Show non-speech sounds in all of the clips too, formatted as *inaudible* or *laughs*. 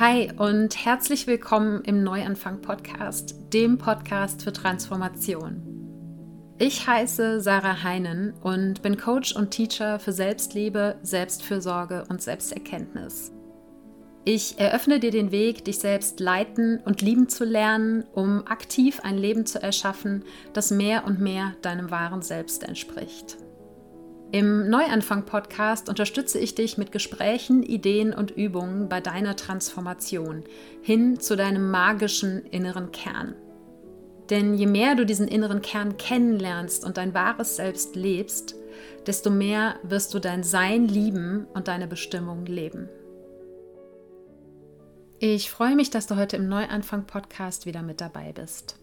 Hi und herzlich willkommen im Neuanfang Podcast, dem Podcast für Transformation. Ich heiße Sarah Heinen und bin Coach und Teacher für Selbstliebe, Selbstfürsorge und Selbsterkenntnis. Ich eröffne dir den Weg, dich selbst leiten und lieben zu lernen, um aktiv ein Leben zu erschaffen, das mehr und mehr deinem wahren Selbst entspricht. Im Neuanfang-Podcast unterstütze ich dich mit Gesprächen, Ideen und Übungen bei deiner Transformation hin zu deinem magischen inneren Kern. Denn je mehr du diesen inneren Kern kennenlernst und dein wahres Selbst lebst, desto mehr wirst du dein Sein lieben und deine Bestimmung leben. Ich freue mich, dass du heute im Neuanfang-Podcast wieder mit dabei bist.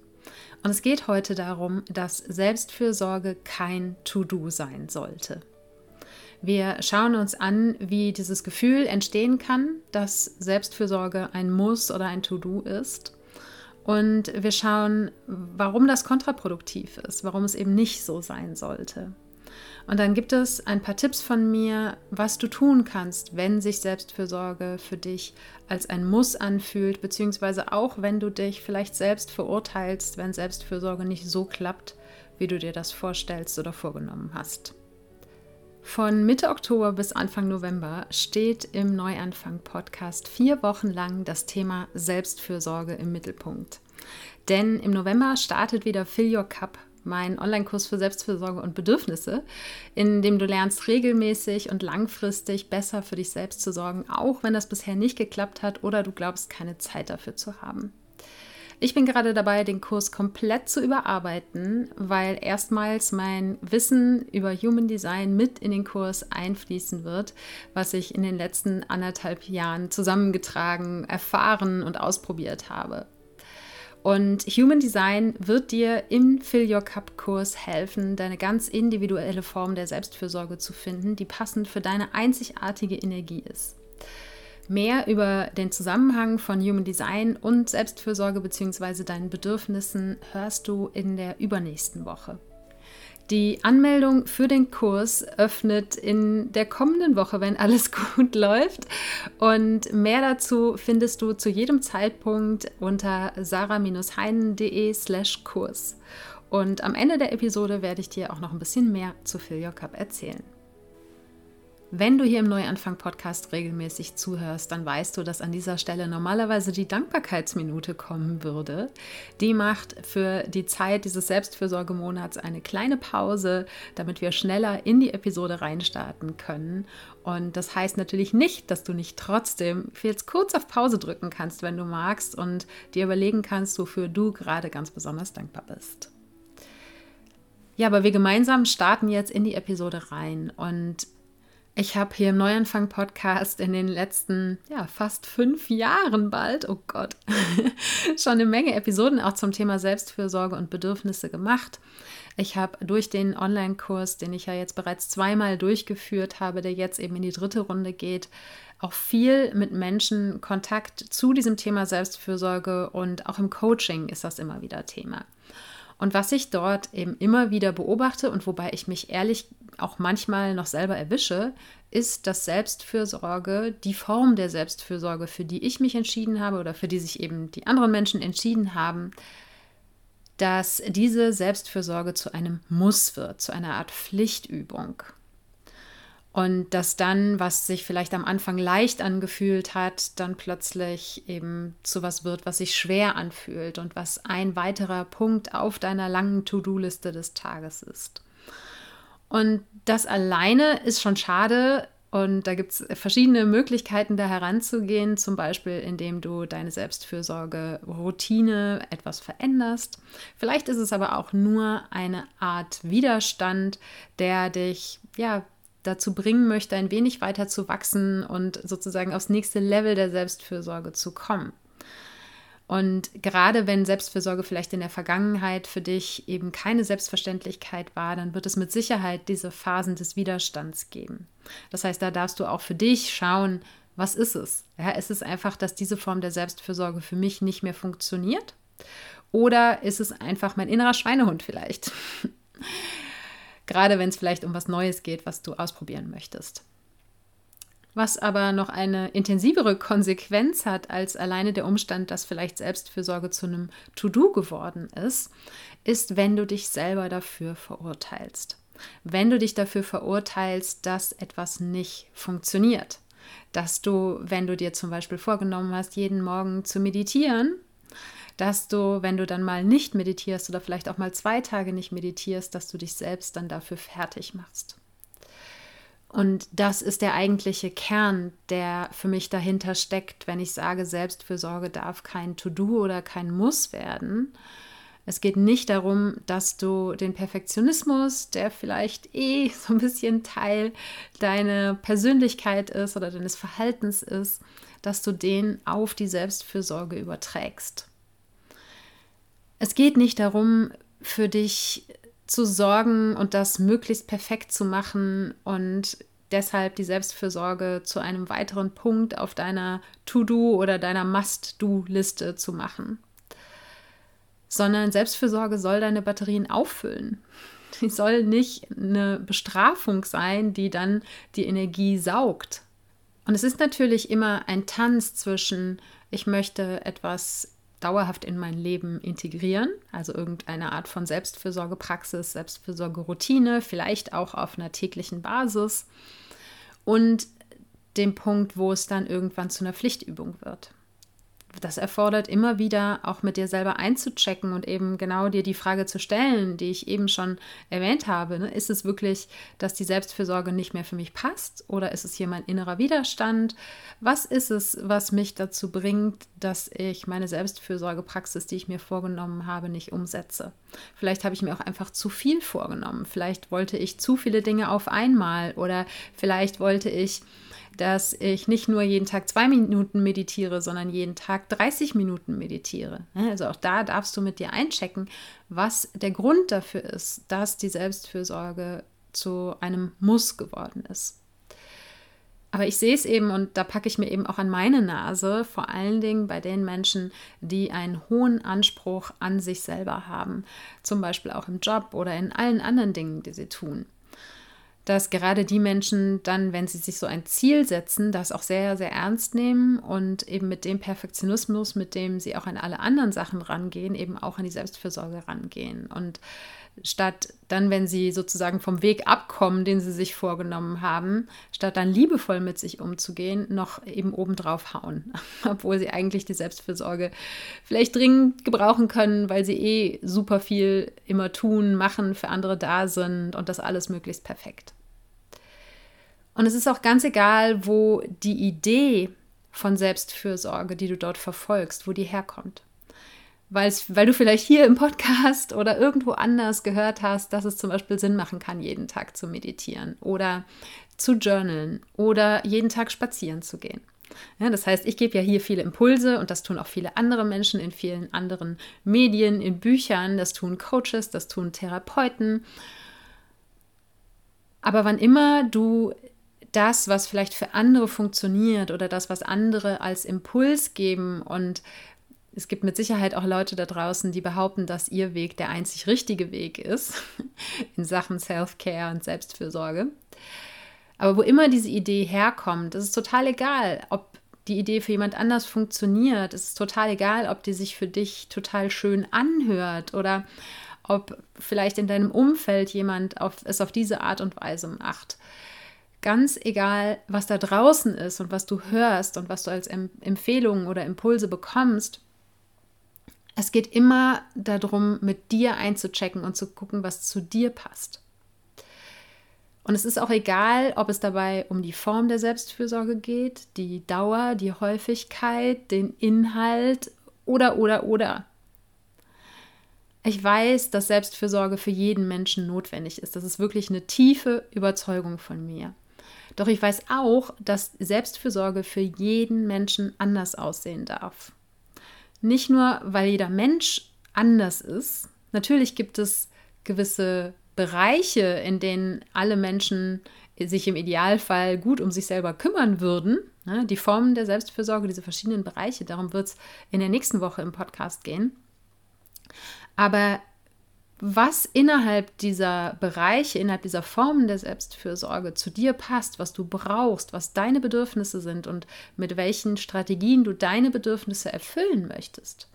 Und es geht heute darum, dass Selbstfürsorge kein To-Do sein sollte. Wir schauen uns an, wie dieses Gefühl entstehen kann, dass Selbstfürsorge ein Muss oder ein To-Do ist. Und wir schauen, warum das kontraproduktiv ist, warum es eben nicht so sein sollte. Und dann gibt es ein paar Tipps von mir, was du tun kannst, wenn sich Selbstfürsorge für dich als ein Muss anfühlt, beziehungsweise auch wenn du dich vielleicht selbst verurteilst, wenn Selbstfürsorge nicht so klappt, wie du dir das vorstellst oder vorgenommen hast. Von Mitte Oktober bis Anfang November steht im Neuanfang-Podcast vier Wochen lang das Thema Selbstfürsorge im Mittelpunkt. Denn im November startet wieder Fill Your Cup mein Online-Kurs für Selbstfürsorge und Bedürfnisse, in dem du lernst, regelmäßig und langfristig besser für dich selbst zu sorgen, auch wenn das bisher nicht geklappt hat oder du glaubst, keine Zeit dafür zu haben. Ich bin gerade dabei, den Kurs komplett zu überarbeiten, weil erstmals mein Wissen über Human Design mit in den Kurs einfließen wird, was ich in den letzten anderthalb Jahren zusammengetragen, erfahren und ausprobiert habe. Und Human Design wird dir im Fill Your Cup Kurs helfen, deine ganz individuelle Form der Selbstfürsorge zu finden, die passend für deine einzigartige Energie ist. Mehr über den Zusammenhang von Human Design und Selbstfürsorge bzw. deinen Bedürfnissen hörst du in der übernächsten Woche. Die Anmeldung für den Kurs öffnet in der kommenden Woche, wenn alles *laughs* gut läuft. Und mehr dazu findest du zu jedem Zeitpunkt unter sarah-heinen.de slash Kurs. Und am Ende der Episode werde ich dir auch noch ein bisschen mehr zu Fill Your Cup erzählen. Wenn du hier im Neuanfang-Podcast regelmäßig zuhörst, dann weißt du, dass an dieser Stelle normalerweise die Dankbarkeitsminute kommen würde. Die macht für die Zeit dieses Selbstfürsorgemonats eine kleine Pause, damit wir schneller in die Episode reinstarten können. Und das heißt natürlich nicht, dass du nicht trotzdem jetzt kurz auf Pause drücken kannst, wenn du magst und dir überlegen kannst, wofür du gerade ganz besonders dankbar bist. Ja, aber wir gemeinsam starten jetzt in die Episode rein und ich habe hier im Neuanfang-Podcast in den letzten, ja, fast fünf Jahren bald, oh Gott, *laughs* schon eine Menge Episoden auch zum Thema Selbstfürsorge und Bedürfnisse gemacht. Ich habe durch den Online-Kurs, den ich ja jetzt bereits zweimal durchgeführt habe, der jetzt eben in die dritte Runde geht, auch viel mit Menschen Kontakt zu diesem Thema Selbstfürsorge und auch im Coaching ist das immer wieder Thema. Und was ich dort eben immer wieder beobachte und wobei ich mich ehrlich auch manchmal noch selber erwische, ist, dass Selbstfürsorge, die Form der Selbstfürsorge, für die ich mich entschieden habe oder für die sich eben die anderen Menschen entschieden haben, dass diese Selbstfürsorge zu einem Muss wird, zu einer Art Pflichtübung. Und dass dann, was sich vielleicht am Anfang leicht angefühlt hat, dann plötzlich eben zu was wird, was sich schwer anfühlt und was ein weiterer Punkt auf deiner langen To-Do-Liste des Tages ist. Und das alleine ist schon schade. Und da gibt es verschiedene Möglichkeiten, da heranzugehen, zum Beispiel indem du deine Selbstfürsorge-Routine etwas veränderst. Vielleicht ist es aber auch nur eine Art Widerstand, der dich ja dazu bringen möchte, ein wenig weiter zu wachsen und sozusagen aufs nächste Level der Selbstfürsorge zu kommen. Und gerade wenn Selbstfürsorge vielleicht in der Vergangenheit für dich eben keine Selbstverständlichkeit war, dann wird es mit Sicherheit diese Phasen des Widerstands geben. Das heißt, da darfst du auch für dich schauen, was ist es? Ja, ist es einfach, dass diese Form der Selbstfürsorge für mich nicht mehr funktioniert? Oder ist es einfach mein innerer Schweinehund vielleicht? Gerade wenn es vielleicht um was Neues geht, was du ausprobieren möchtest. Was aber noch eine intensivere Konsequenz hat als alleine der Umstand, dass vielleicht Selbstfürsorge zu einem To-Do geworden ist, ist, wenn du dich selber dafür verurteilst. Wenn du dich dafür verurteilst, dass etwas nicht funktioniert. Dass du, wenn du dir zum Beispiel vorgenommen hast, jeden Morgen zu meditieren, dass du, wenn du dann mal nicht meditierst oder vielleicht auch mal zwei Tage nicht meditierst, dass du dich selbst dann dafür fertig machst. Und das ist der eigentliche Kern, der für mich dahinter steckt, wenn ich sage, Selbstfürsorge darf kein To-Do oder kein Muss werden. Es geht nicht darum, dass du den Perfektionismus, der vielleicht eh *laughs* so ein bisschen Teil deiner Persönlichkeit ist oder deines Verhaltens ist, dass du den auf die Selbstfürsorge überträgst. Es geht nicht darum, für dich zu sorgen und das möglichst perfekt zu machen und deshalb die Selbstfürsorge zu einem weiteren Punkt auf deiner To-Do oder deiner Must-Do-Liste zu machen. Sondern Selbstfürsorge soll deine Batterien auffüllen. Die soll nicht eine Bestrafung sein, die dann die Energie saugt. Und es ist natürlich immer ein Tanz zwischen, ich möchte etwas dauerhaft in mein Leben integrieren, also irgendeine Art von Selbstfürsorgepraxis, Selbstfürsorgeroutine, vielleicht auch auf einer täglichen Basis. Und dem Punkt, wo es dann irgendwann zu einer Pflichtübung wird das erfordert immer wieder auch mit dir selber einzuchecken und eben genau dir die Frage zu stellen, die ich eben schon erwähnt habe. Ne? Ist es wirklich, dass die Selbstfürsorge nicht mehr für mich passt oder ist es hier mein innerer Widerstand? Was ist es, was mich dazu bringt, dass ich meine Selbstfürsorgepraxis, die ich mir vorgenommen habe, nicht umsetze? Vielleicht habe ich mir auch einfach zu viel vorgenommen. Vielleicht wollte ich zu viele Dinge auf einmal oder vielleicht wollte ich dass ich nicht nur jeden Tag zwei Minuten meditiere, sondern jeden Tag 30 Minuten meditiere. Also auch da darfst du mit dir einchecken, was der Grund dafür ist, dass die Selbstfürsorge zu einem Muss geworden ist. Aber ich sehe es eben und da packe ich mir eben auch an meine Nase, vor allen Dingen bei den Menschen, die einen hohen Anspruch an sich selber haben, zum Beispiel auch im Job oder in allen anderen Dingen, die sie tun dass gerade die Menschen dann, wenn sie sich so ein Ziel setzen, das auch sehr, sehr ernst nehmen und eben mit dem Perfektionismus, mit dem sie auch an alle anderen Sachen rangehen, eben auch an die Selbstfürsorge rangehen. Und statt dann, wenn sie sozusagen vom Weg abkommen, den sie sich vorgenommen haben, statt dann liebevoll mit sich umzugehen, noch eben obendrauf hauen, *laughs* obwohl sie eigentlich die Selbstfürsorge vielleicht dringend gebrauchen können, weil sie eh super viel immer tun, machen, für andere da sind und das alles möglichst perfekt. Und es ist auch ganz egal, wo die Idee von Selbstfürsorge, die du dort verfolgst, wo die herkommt weil du vielleicht hier im Podcast *laughs* oder irgendwo anders gehört hast, dass es zum Beispiel Sinn machen kann, jeden Tag zu meditieren oder zu journalen oder jeden Tag spazieren zu gehen. Ja, das heißt, ich gebe ja hier viele Impulse und das tun auch viele andere Menschen in vielen anderen Medien, in Büchern, das tun Coaches, das tun Therapeuten. Aber wann immer du das, was vielleicht für andere funktioniert oder das, was andere als Impuls geben und es gibt mit Sicherheit auch Leute da draußen, die behaupten, dass ihr Weg der einzig richtige Weg ist *laughs* in Sachen Self-Care und Selbstfürsorge. Aber wo immer diese Idee herkommt, ist es total egal, ob die Idee für jemand anders funktioniert. Es ist total egal, ob die sich für dich total schön anhört oder ob vielleicht in deinem Umfeld jemand auf, es auf diese Art und Weise macht. Ganz egal, was da draußen ist und was du hörst und was du als Empfehlungen oder Impulse bekommst, es geht immer darum, mit dir einzuchecken und zu gucken, was zu dir passt. Und es ist auch egal, ob es dabei um die Form der Selbstfürsorge geht, die Dauer, die Häufigkeit, den Inhalt oder, oder, oder. Ich weiß, dass Selbstfürsorge für jeden Menschen notwendig ist. Das ist wirklich eine tiefe Überzeugung von mir. Doch ich weiß auch, dass Selbstfürsorge für jeden Menschen anders aussehen darf. Nicht nur, weil jeder Mensch anders ist. Natürlich gibt es gewisse Bereiche, in denen alle Menschen sich im Idealfall gut um sich selber kümmern würden. Ne, die Formen der Selbstfürsorge, diese verschiedenen Bereiche, darum wird es in der nächsten Woche im Podcast gehen. Aber was innerhalb dieser Bereiche, innerhalb dieser Formen der Selbstfürsorge zu dir passt, was du brauchst, was deine Bedürfnisse sind und mit welchen Strategien du deine Bedürfnisse erfüllen möchtest.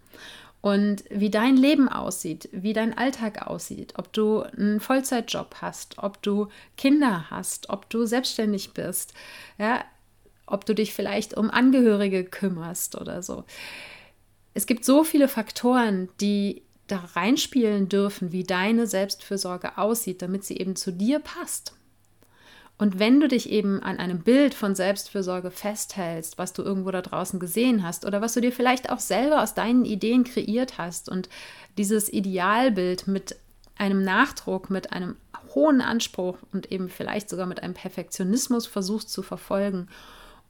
Und wie dein Leben aussieht, wie dein Alltag aussieht, ob du einen Vollzeitjob hast, ob du Kinder hast, ob du selbstständig bist, ja, ob du dich vielleicht um Angehörige kümmerst oder so. Es gibt so viele Faktoren, die da reinspielen dürfen, wie deine Selbstfürsorge aussieht, damit sie eben zu dir passt. Und wenn du dich eben an einem Bild von Selbstfürsorge festhältst, was du irgendwo da draußen gesehen hast oder was du dir vielleicht auch selber aus deinen Ideen kreiert hast und dieses Idealbild mit einem Nachdruck, mit einem hohen Anspruch und eben vielleicht sogar mit einem Perfektionismus versuchst zu verfolgen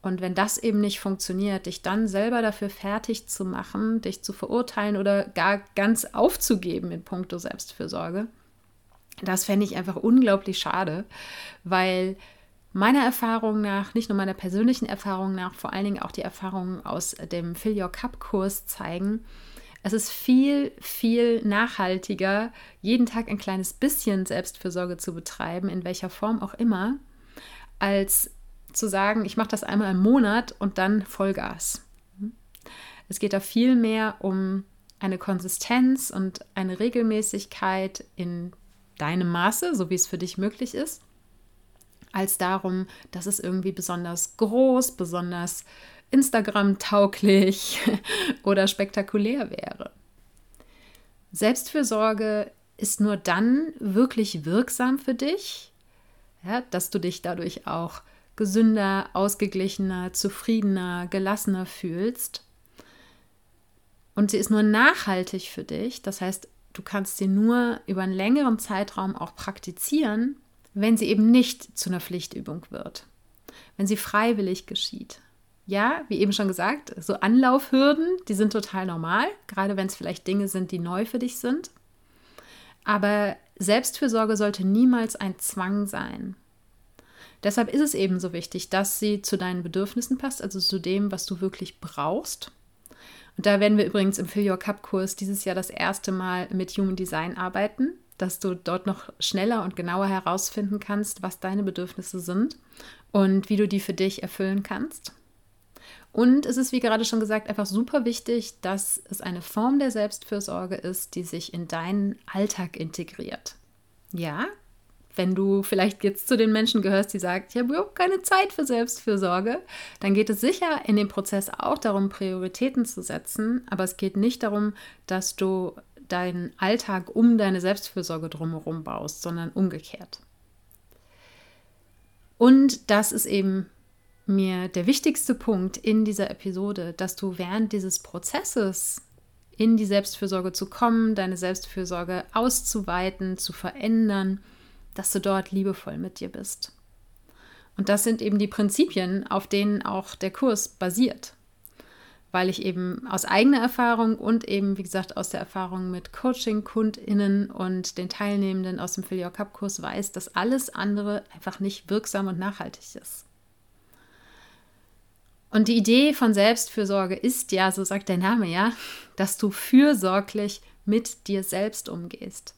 und wenn das eben nicht funktioniert, dich dann selber dafür fertig zu machen, dich zu verurteilen oder gar ganz aufzugeben in puncto Selbstfürsorge, das fände ich einfach unglaublich schade, weil meiner Erfahrung nach, nicht nur meiner persönlichen Erfahrung nach, vor allen Dingen auch die Erfahrungen aus dem Fill Your Cup Kurs zeigen, es ist viel, viel nachhaltiger, jeden Tag ein kleines bisschen Selbstfürsorge zu betreiben, in welcher Form auch immer, als zu sagen, ich mache das einmal im Monat und dann Vollgas. Es geht da viel mehr um eine Konsistenz und eine Regelmäßigkeit in deinem Maße, so wie es für dich möglich ist, als darum, dass es irgendwie besonders groß, besonders Instagram-tauglich *laughs* oder spektakulär wäre. Selbstfürsorge ist nur dann wirklich wirksam für dich, ja, dass du dich dadurch auch gesünder, ausgeglichener, zufriedener, gelassener fühlst. Und sie ist nur nachhaltig für dich, das heißt, du kannst sie nur über einen längeren Zeitraum auch praktizieren, wenn sie eben nicht zu einer Pflichtübung wird, wenn sie freiwillig geschieht. Ja, wie eben schon gesagt, so Anlaufhürden, die sind total normal, gerade wenn es vielleicht Dinge sind, die neu für dich sind. Aber Selbstfürsorge sollte niemals ein Zwang sein. Deshalb ist es eben so wichtig, dass sie zu deinen Bedürfnissen passt, also zu dem, was du wirklich brauchst. Und da werden wir übrigens im Fill Your Cup Kurs dieses Jahr das erste Mal mit Human Design arbeiten, dass du dort noch schneller und genauer herausfinden kannst, was deine Bedürfnisse sind und wie du die für dich erfüllen kannst. Und es ist, wie gerade schon gesagt, einfach super wichtig, dass es eine Form der Selbstfürsorge ist, die sich in deinen Alltag integriert. Ja, wenn du vielleicht jetzt zu den Menschen gehörst, die sagt, ich habe überhaupt keine Zeit für Selbstfürsorge, dann geht es sicher in dem Prozess auch darum, Prioritäten zu setzen. Aber es geht nicht darum, dass du deinen Alltag um deine Selbstfürsorge drumherum baust, sondern umgekehrt. Und das ist eben mir der wichtigste Punkt in dieser Episode, dass du während dieses Prozesses in die Selbstfürsorge zu kommen, deine Selbstfürsorge auszuweiten, zu verändern, dass du dort liebevoll mit dir bist. Und das sind eben die Prinzipien, auf denen auch der Kurs basiert. Weil ich eben aus eigener Erfahrung und eben, wie gesagt, aus der Erfahrung mit Coaching-KundInnen und den Teilnehmenden aus dem Fill Your Cup-Kurs weiß, dass alles andere einfach nicht wirksam und nachhaltig ist. Und die Idee von Selbstfürsorge ist ja, so sagt der Name ja, *laughs* dass du fürsorglich mit dir selbst umgehst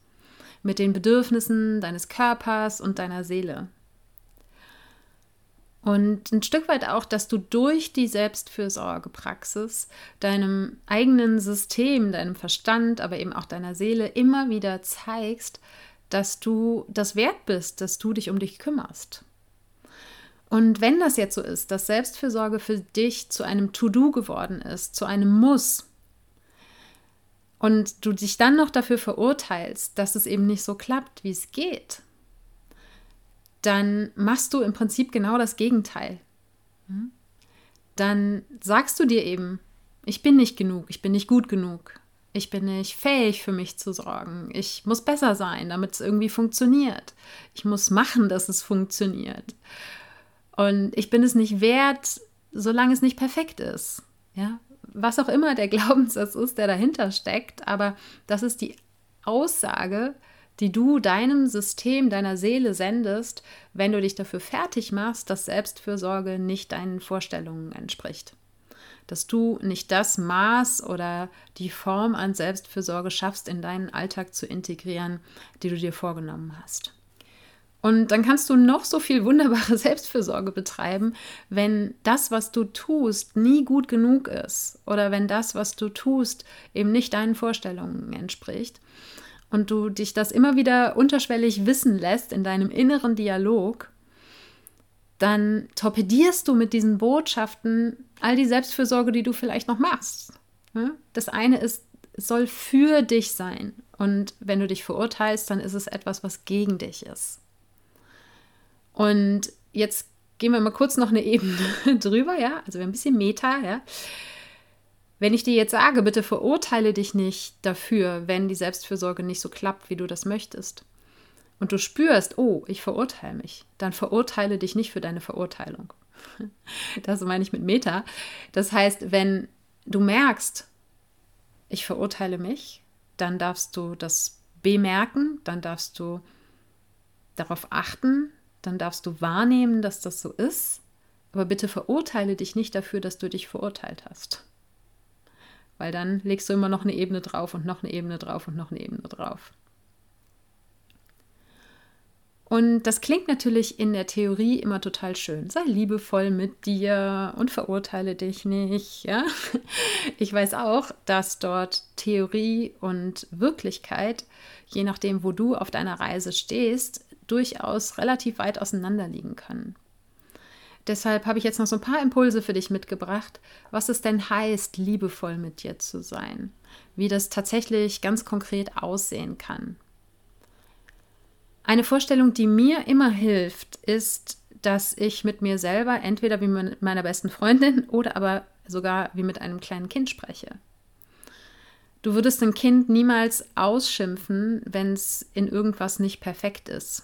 mit den Bedürfnissen deines Körpers und deiner Seele. Und ein Stück weit auch, dass du durch die Selbstfürsorgepraxis deinem eigenen System, deinem Verstand, aber eben auch deiner Seele immer wieder zeigst, dass du das wert bist, dass du dich um dich kümmerst. Und wenn das jetzt so ist, dass Selbstfürsorge für dich zu einem To-Do geworden ist, zu einem Muss, und du dich dann noch dafür verurteilst, dass es eben nicht so klappt, wie es geht, dann machst du im Prinzip genau das Gegenteil. Hm? Dann sagst du dir eben, ich bin nicht genug, ich bin nicht gut genug, ich bin nicht fähig für mich zu sorgen, ich muss besser sein, damit es irgendwie funktioniert, ich muss machen, dass es funktioniert. Und ich bin es nicht wert, solange es nicht perfekt ist. Ja, was auch immer der *laughs* Glaubenssatz ist, der dahinter steckt, aber das ist die Aussage, die du deinem System, deiner Seele sendest, wenn du dich dafür fertig machst, dass Selbstfürsorge nicht deinen Vorstellungen entspricht. dass du nicht das Maß oder die Form an Selbstfürsorge schaffst, in deinen Alltag zu integrieren, die du dir vorgenommen hast. Und dann kannst du noch so viel wunderbare *laughs* Selbstfürsorge betreiben, wenn das, was du tust, nie gut genug ist oder wenn das, was du tust, eben nicht deinen Vorstellungen entspricht und du dich das immer wieder unterschwellig wissen lässt in deinem inneren Dialog, dann torpedierst du mit diesen Botschaften all die Selbstfürsorge, die du vielleicht noch machst. Das eine ist, es soll für dich sein. Und wenn du dich verurteilst, dann ist es etwas, was gegen dich ist. Und jetzt gehen wir mal kurz noch eine Ebene *laughs* drüber, ja, also ein bisschen Meta, ja. Wenn ich dir jetzt sage, bitte verurteile dich nicht dafür, wenn die Selbstfürsorge nicht so klappt, wie du das möchtest, und du spürst, oh, ich verurteile mich, dann verurteile dich nicht für deine Verurteilung. *laughs* Das meine ich mit Meta. Das heißt, wenn du merkst, ich verurteile mich, dann darfst du das bemerken, dann darfst du darauf achten, dann darfst du wahrnehmen, dass das so ist, aber bitte verurteile dich nicht dafür, dass du dich verurteilt hast. Weil dann legst du immer noch eine Ebene drauf und noch eine Ebene drauf und noch eine Ebene drauf. Und das klingt natürlich in der Theorie immer total schön. Sei liebevoll mit dir und verurteile dich nicht. Ja? Ich weiß auch, dass dort Theorie und Wirklichkeit, je nachdem, wo du auf deiner Reise stehst, durchaus relativ weit auseinander liegen können. Deshalb habe ich jetzt noch so ein paar Impulse für dich mitgebracht, was es denn heißt, liebevoll mit dir zu sein, wie das tatsächlich ganz konkret aussehen kann. Eine Vorstellung, die mir immer hilft, ist, dass ich mit mir selber entweder wie mit meiner besten Freundin oder aber sogar wie mit einem kleinen Kind spreche. Du würdest ein Kind niemals ausschimpfen, wenn es in irgendwas nicht perfekt ist.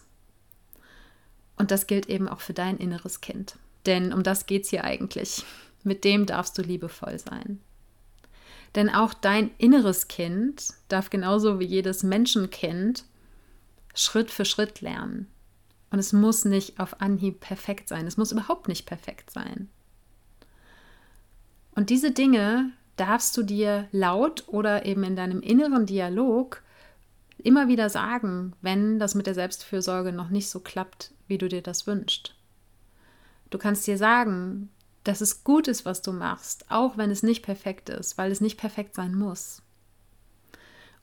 Und das gilt eben auch für dein inneres Kind. Denn um das geht es hier eigentlich. Mit dem darfst du liebevoll sein. Denn auch dein inneres Kind darf genauso wie jedes Menschenkind Schritt für Schritt lernen. Und es muss nicht auf Anhieb perfekt sein. Es muss überhaupt nicht perfekt sein. Und diese Dinge darfst du dir laut oder eben in deinem inneren Dialog immer wieder sagen, wenn das mit der Selbstfürsorge noch nicht so klappt, wie du dir das wünschst. Du kannst dir sagen, dass es gut ist, was du machst, auch wenn es nicht perfekt ist, weil es nicht perfekt sein muss.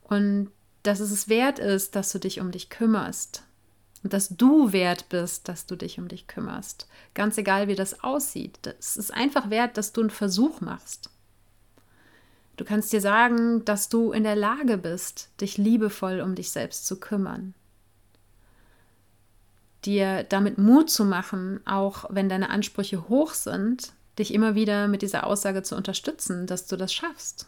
Und dass es es wert ist, dass du dich um dich kümmerst. Und dass du wert bist, dass du dich um dich kümmerst. Ganz egal, wie das aussieht. Es ist einfach wert, dass du einen Versuch machst. Du kannst dir sagen, dass du in der Lage bist, dich liebevoll um dich selbst zu kümmern. Dir damit Mut zu machen, auch wenn deine Ansprüche hoch sind, dich immer wieder mit dieser Aussage zu unterstützen, dass du das schaffst.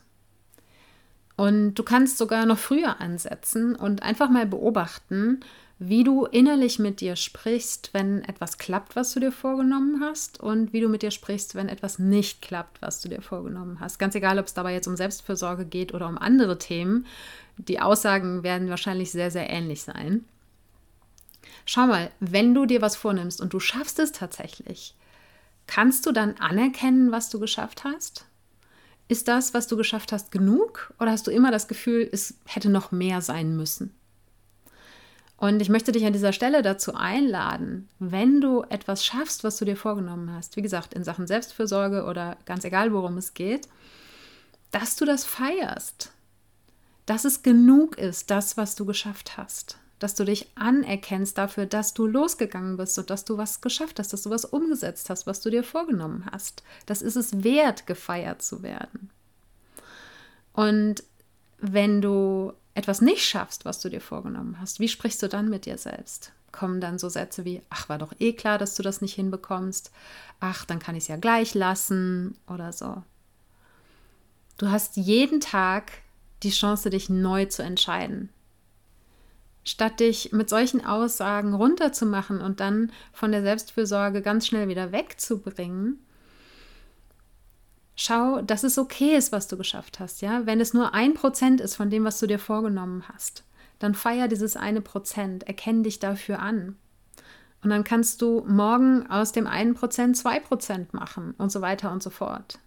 Und du kannst sogar noch früher ansetzen und einfach mal beobachten, wie du innerlich mit dir sprichst, wenn etwas klappt, was du dir vorgenommen hast, und wie du mit dir sprichst, wenn etwas nicht klappt, was du dir vorgenommen hast. Ganz egal, ob es dabei jetzt um Selbstfürsorge geht oder um andere Themen. Die Aussagen werden wahrscheinlich sehr, sehr ähnlich sein. Schau mal, wenn du dir was vornimmst und du schaffst es tatsächlich, kannst du dann anerkennen, was du geschafft hast? Ist das, was du geschafft hast, genug oder hast du immer das Gefühl, es hätte noch mehr sein müssen? Und ich möchte dich an dieser Stelle dazu einladen, wenn du etwas schaffst, was du dir vorgenommen hast, wie gesagt, in Sachen Selbstfürsorge oder ganz egal, worum es geht, dass du das feierst, dass es genug ist, das, was du geschafft hast dass du dich anerkennst dafür, dass du losgegangen bist und dass du was geschafft hast, dass du was umgesetzt hast, was du dir vorgenommen hast. Das ist es wert, gefeiert zu werden. Und wenn du etwas nicht schaffst, was du dir vorgenommen hast, wie sprichst du dann mit dir selbst? Kommen dann so Sätze wie, ach, war doch eh klar, dass du das nicht hinbekommst, ach, dann kann ich es ja gleich lassen oder so. Du hast jeden Tag die Chance, dich neu zu entscheiden statt dich mit solchen Aussagen runterzumachen und dann von der Selbstfürsorge ganz schnell wieder wegzubringen, schau, dass es okay ist, was du geschafft hast. Ja? Wenn es nur ein Prozent ist von dem, was du dir vorgenommen hast, dann feier dieses eine Prozent, erkenn dich dafür an. Und dann kannst du morgen aus dem einen Prozent zwei Prozent machen und so weiter und so fort.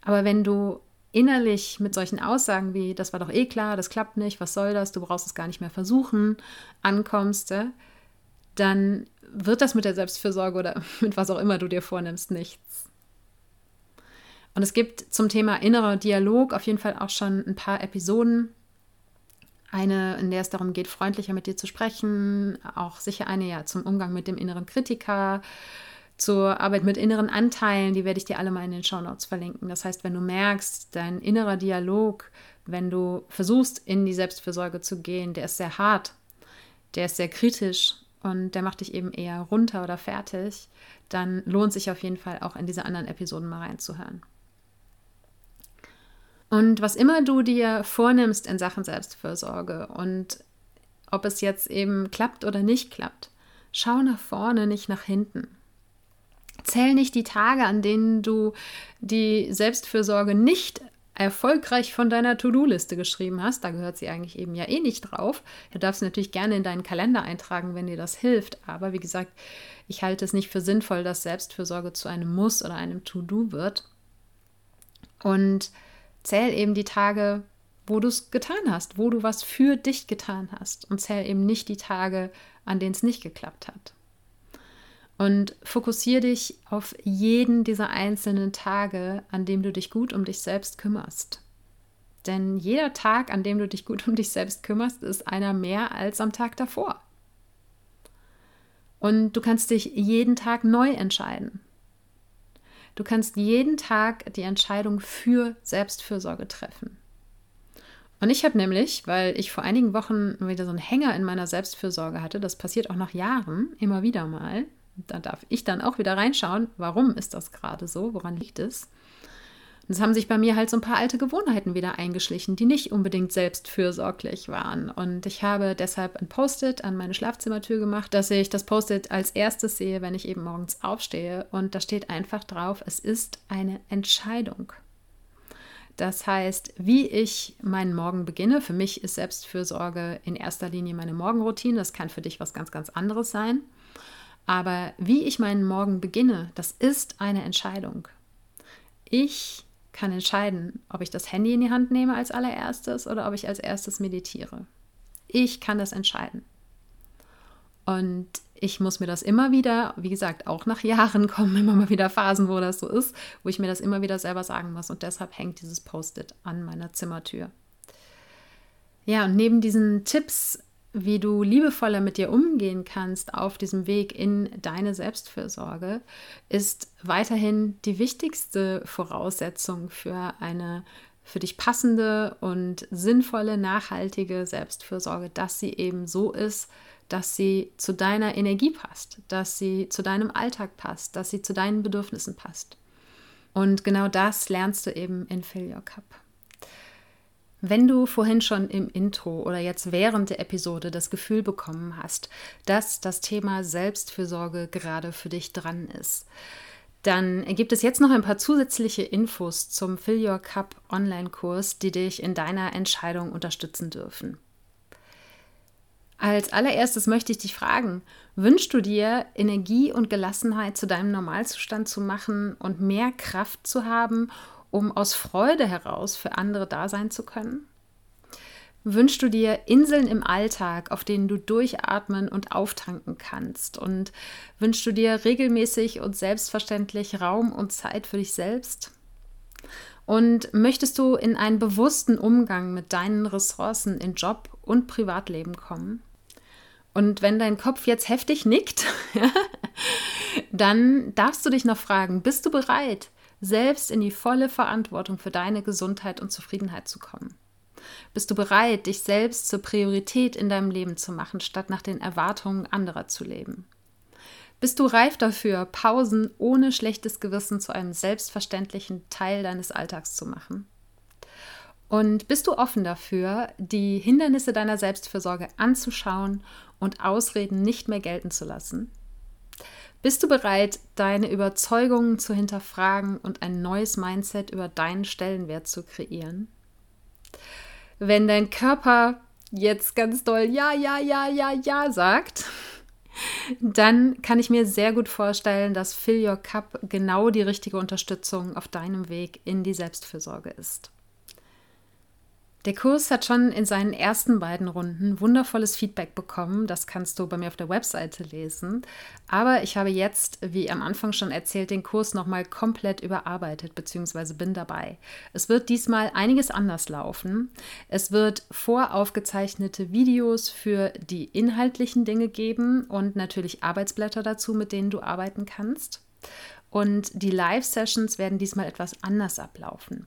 Aber wenn du innerlich mit solchen Aussagen wie, das war doch eh klar, das klappt nicht, was soll das, du brauchst es gar nicht mehr versuchen, ankommst, dann wird das mit der Selbstfürsorge oder *laughs* mit was auch immer du dir vornimmst nichts. Und es gibt zum Thema innerer Dialog auf jeden Fall auch schon ein paar Episoden. Eine, in der es darum geht, freundlicher mit dir zu sprechen, auch sicher eine ja zum Umgang mit dem inneren Kritiker, zur Arbeit mit inneren Anteilen, die werde ich dir alle mal in den Shownotes verlinken. Das heißt, wenn du merkst, dein innerer Dialog, wenn du versuchst, in die Selbstfürsorge zu gehen, der ist sehr hart, der ist sehr kritisch und der macht dich eben eher runter oder fertig, dann lohnt sich auf jeden Fall auch in diese anderen Episoden mal reinzuhören. Und was immer du dir vornimmst in Sachen Selbstfürsorge und ob es jetzt eben klappt oder nicht klappt, schau nach vorne, nicht nach hinten. Zähl nicht die Tage, an denen du die Selbstfürsorge nicht erfolgreich von deiner To-Do-Liste geschrieben hast. Da gehört sie eigentlich eben ja eh nicht drauf. Du darfst natürlich gerne in deinen Kalender eintragen, wenn dir das hilft. Aber wie gesagt, ich halte es nicht für sinnvoll, dass Selbstfürsorge zu einem Muss oder einem To-Do wird. Und zähl eben die Tage, wo du es getan hast, wo du was für dich getan hast. Und zähl eben nicht die Tage, an denen es nicht geklappt hat. Und fokussiere dich auf jeden dieser einzelnen Tage, an dem du dich gut um dich selbst kümmerst. Denn jeder Tag, an dem du dich gut um dich selbst kümmerst, ist einer mehr als am Tag davor. Und du kannst dich jeden Tag neu entscheiden. Du kannst jeden Tag die Entscheidung für Selbstfürsorge treffen. Und ich habe nämlich, weil ich vor einigen Wochen wieder so einen Hänger in meiner Selbstfürsorge hatte, das passiert auch nach Jahren immer wieder mal, da darf ich dann auch wieder reinschauen, warum ist das gerade so, woran liegt es. Und es haben sich bei mir halt so ein paar alte Gewohnheiten wieder eingeschlichen, die nicht unbedingt selbstfürsorglich waren. Und ich habe deshalb ein Post-it an meine Schlafzimmertür gemacht, dass ich das Post-it als erstes sehe, wenn ich eben morgens aufstehe. Und da steht einfach drauf, es ist eine Entscheidung. Das heißt, wie ich meinen Morgen beginne. Für mich ist Selbstfürsorge in erster Linie meine Morgenroutine. Das kann für dich was ganz, ganz anderes sein. Aber wie ich meinen Morgen beginne, das ist eine Entscheidung. Ich kann entscheiden, ob ich das Handy in die Hand nehme als allererstes oder ob ich als erstes meditiere. Ich kann das entscheiden. Und ich muss mir das immer wieder, wie gesagt, auch nach Jahren *laughs* kommen immer mal wieder Phasen, wo das so ist, wo ich mir das immer wieder selber sagen muss. Und deshalb hängt dieses Post-it an meiner Zimmertür. Ja, und neben diesen Tipps wie du liebevoller mit dir umgehen kannst auf diesem Weg in deine Selbstfürsorge, ist weiterhin die wichtigste Voraussetzung für eine für dich passende und sinnvolle, nachhaltige Selbstfürsorge, dass sie eben so ist, dass sie zu deiner Energie passt, dass sie zu deinem Alltag passt, dass sie zu deinen Bedürfnissen passt. Und genau das lernst du eben in Fill Your Cup. Wenn du vorhin schon im Intro oder jetzt während der Episode das Gefühl bekommen hast, dass das Thema Selbstfürsorge gerade für dich dran ist, dann gibt es jetzt noch ein paar zusätzliche Infos zum Fill Your Cup Online-Kurs, die dich in deiner Entscheidung unterstützen dürfen. Als allererstes möchte ich dich fragen, wünschst du dir Energie und Gelassenheit zu deinem Normalzustand zu machen und mehr Kraft zu haben, um aus Freude heraus für andere da sein zu können? Wünschst du dir Inseln im Alltag, auf denen du durchatmen und auftanken kannst? Und wünschst du dir regelmäßig und selbstverständlich Raum und Zeit für dich selbst? Und möchtest du in einen bewussten Umgang mit deinen Ressourcen in Job und Privatleben kommen? Und wenn dein Kopf jetzt heftig nickt, *laughs* dann darfst du dich noch fragen, bist du bereit, selbst in die volle Verantwortung für deine Gesundheit und Zufriedenheit zu kommen? Bist du bereit, dich selbst zur Priorität in deinem Leben zu machen, statt nach den Erwartungen anderer zu leben? Bist du reif dafür, Pausen ohne schlechtes Gewissen zu einem selbstverständlichen Teil deines Alltags zu machen? Und bist du offen dafür, die Hindernisse deiner Selbstfürsorge anzuschauen und Ausreden nicht mehr gelten zu lassen? Bist du bereit, deine Überzeugungen zu hinterfragen und ein neues Mindset über deinen Stellenwert zu kreieren? Wenn dein Körper jetzt ganz doll Ja, ja, ja, ja, ja sagt, dann kann ich mir sehr gut vorstellen, dass Fill Your Cup genau die richtige Unterstützung auf deinem Weg in die Selbstfürsorge ist. Der Kurs hat schon in seinen ersten beiden Runden wundervolles Feedback bekommen. Das kannst du bei mir auf der Webseite lesen. Aber ich habe jetzt, wie am Anfang schon erzählt, den Kurs nochmal komplett überarbeitet bzw. bin dabei. Es wird diesmal einiges anders laufen. Es wird voraufgezeichnete Videos für die inhaltlichen Dinge geben und natürlich Arbeitsblätter dazu, mit denen du arbeiten kannst. Und die Live-Sessions werden diesmal etwas anders ablaufen.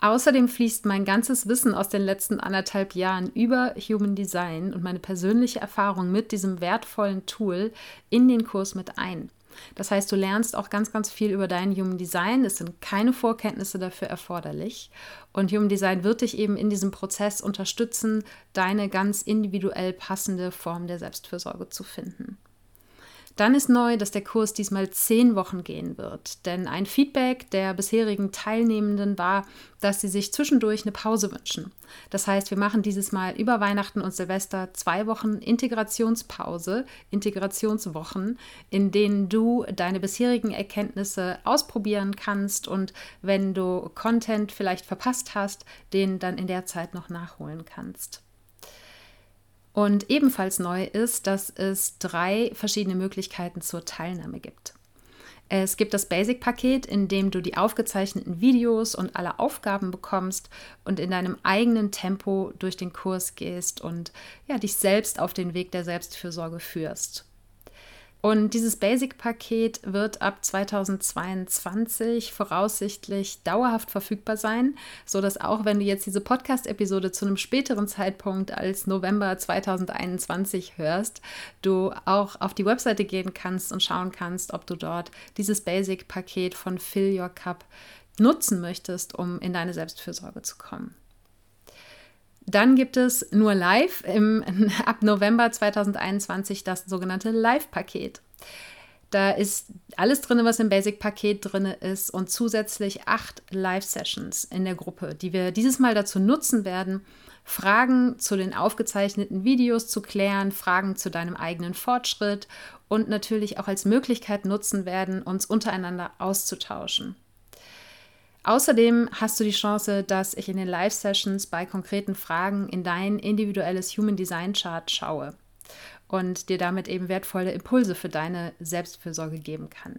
Außerdem fließt mein ganzes Wissen aus den letzten anderthalb Jahren über Human Design und meine persönliche Erfahrung mit diesem wertvollen Tool in den Kurs mit ein. Das heißt, du lernst auch ganz, ganz viel über dein Human Design. Es sind keine Vorkenntnisse dafür erforderlich. Und Human Design wird dich eben in diesem Prozess unterstützen, deine ganz individuell passende Form der Selbstfürsorge zu finden. Dann ist neu, dass der Kurs diesmal zehn Wochen gehen wird. Denn ein Feedback der bisherigen Teilnehmenden war, dass sie sich zwischendurch eine Pause wünschen. Das heißt, wir machen dieses Mal über Weihnachten und Silvester zwei Wochen Integrationspause, Integrationswochen, in denen du deine bisherigen Erkenntnisse ausprobieren kannst und wenn du Content vielleicht verpasst hast, den dann in der Zeit noch nachholen kannst. Und ebenfalls neu ist, dass es drei verschiedene Möglichkeiten zur Teilnahme gibt. Es gibt das Basic-Paket, in dem du die aufgezeichneten Videos und alle Aufgaben bekommst und in deinem eigenen Tempo durch den Kurs gehst und ja, dich selbst auf den Weg der Selbstfürsorge führst. Und dieses Basic-Paket wird ab 2022 voraussichtlich dauerhaft verfügbar sein, sodass auch wenn du jetzt diese Podcast-Episode zu einem späteren Zeitpunkt als November 2021 hörst, du auch auf die Webseite gehen kannst und schauen kannst, ob du dort dieses Basic-Paket von Fill Your Cup nutzen möchtest, um in deine Selbstfürsorge zu kommen. Dann gibt es nur live im, *laughs* ab November 2021 das sogenannte Live-Paket. Da ist alles drin, was im Basic-Paket drin ist und zusätzlich acht Live-Sessions in der Gruppe, die wir dieses Mal dazu nutzen werden, Fragen zu den aufgezeichneten Videos zu klären, Fragen zu deinem eigenen Fortschritt und natürlich auch als Möglichkeit nutzen werden, uns untereinander auszutauschen. Außerdem hast du die Chance, dass ich in den Live-Sessions bei konkreten Fragen in dein individuelles Human Design Chart schaue und dir damit eben wertvolle Impulse für deine Selbstfürsorge geben kann.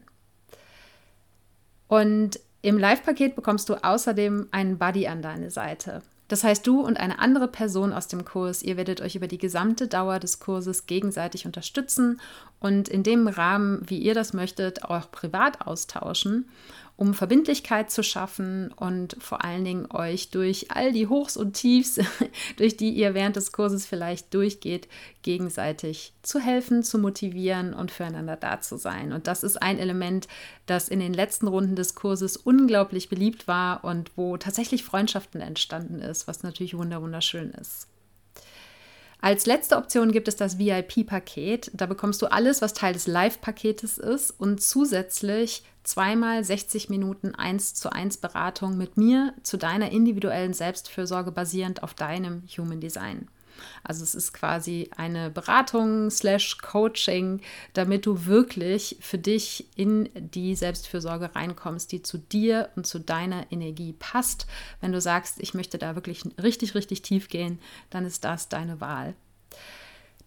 Und im Live-Paket bekommst du außerdem einen Buddy an deine Seite. Das heißt, du und eine andere Person aus dem Kurs, ihr werdet euch über die gesamte Dauer des Kurses gegenseitig unterstützen und in dem Rahmen, wie ihr das möchtet, auch privat austauschen um Verbindlichkeit zu schaffen und vor allen Dingen euch durch all die Hochs und Tiefs, *laughs* durch die ihr während des Kurses vielleicht durchgeht, gegenseitig zu helfen, zu motivieren und füreinander da zu sein. Und das ist ein Element, das in den letzten Runden des Kurses unglaublich beliebt war und wo tatsächlich Freundschaften entstanden ist, was natürlich wunderschön ist. Als letzte Option gibt es das VIP-Paket. Da bekommst du alles, was Teil des Live-Paketes ist und zusätzlich zweimal 60 Minuten 1 zu 1 Beratung mit mir zu deiner individuellen Selbstfürsorge basierend auf deinem Human Design. Also es ist quasi eine Beratung slash Coaching, damit du wirklich für dich in die Selbstfürsorge reinkommst, die zu dir und zu deiner Energie passt. Wenn du sagst, ich möchte da wirklich richtig, richtig tief gehen, dann ist das deine Wahl.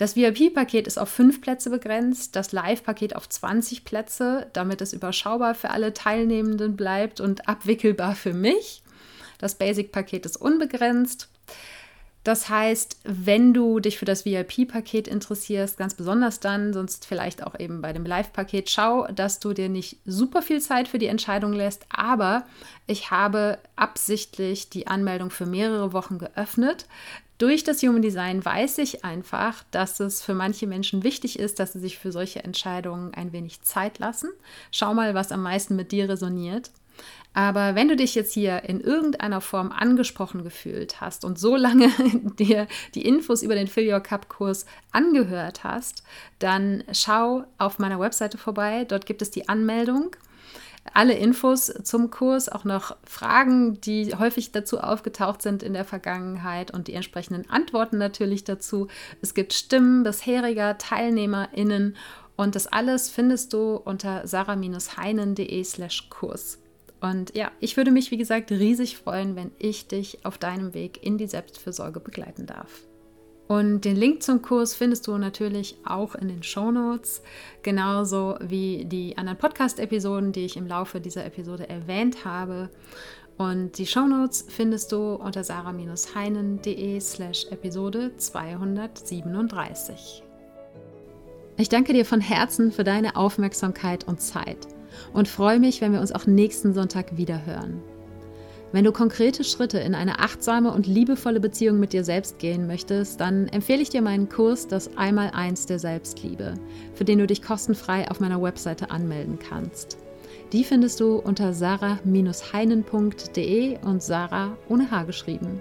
Das VIP-Paket ist auf fünf Plätze begrenzt, das Live-Paket auf 20 Plätze, damit es überschaubar für alle Teilnehmenden bleibt und abwickelbar für mich. Das Basic-Paket ist unbegrenzt. Das heißt, wenn du dich für das VIP-Paket interessierst, ganz besonders dann, sonst vielleicht auch eben bei dem Live-Paket, schau, dass du dir nicht super viel Zeit für die Entscheidung lässt, aber ich habe absichtlich die Anmeldung für mehrere Wochen geöffnet. Durch das Human Design weiß ich einfach, dass es für manche Menschen wichtig ist, dass sie sich für solche Entscheidungen ein wenig Zeit lassen. Schau mal, was am meisten mit dir resoniert. Aber wenn du dich jetzt hier in irgendeiner Form angesprochen gefühlt hast und so lange *laughs* dir die Infos über den Fill Your Cup Kurs angehört hast, dann schau auf meiner Webseite vorbei. Dort gibt es die Anmeldung. alle Infos zum Kurs, auch noch Fragen, die häufig dazu aufgetaucht sind in der Vergangenheit und die entsprechenden Antworten natürlich dazu. Es gibt Stimmen bisheriger TeilnehmerInnen und das alles findest du unter sarah-heinen.de slash Kurs. Und ja, ich würde mich, wie gesagt, riesig freuen, wenn ich dich auf deinem Weg in die Selbstfürsorge begleiten darf. Und den Link zum Kurs findest du natürlich auch in den Show Notes, genauso wie die anderen Podcast-Episoden, die ich im Laufe dieser Episode erwähnt habe. Und die Show Notes findest du unter sarah-heinen.de slash Episode 237. Ich danke dir von Herzen für deine Aufmerksamkeit und Zeit und freue mich, wenn wir uns auch nächsten Sonntag wieder hören. Wenn du konkrete Schritte in eine achtsame und liebevolle Beziehung mit dir selbst gehen möchtest, dann empfehle ich dir meinen Kurs Das Einmaleins der Selbstliebe, für den du dich kostenfrei auf meiner Webseite anmelden kannst. Die findest du unter sarah-heinen.de und Sarah ohne H geschrieben.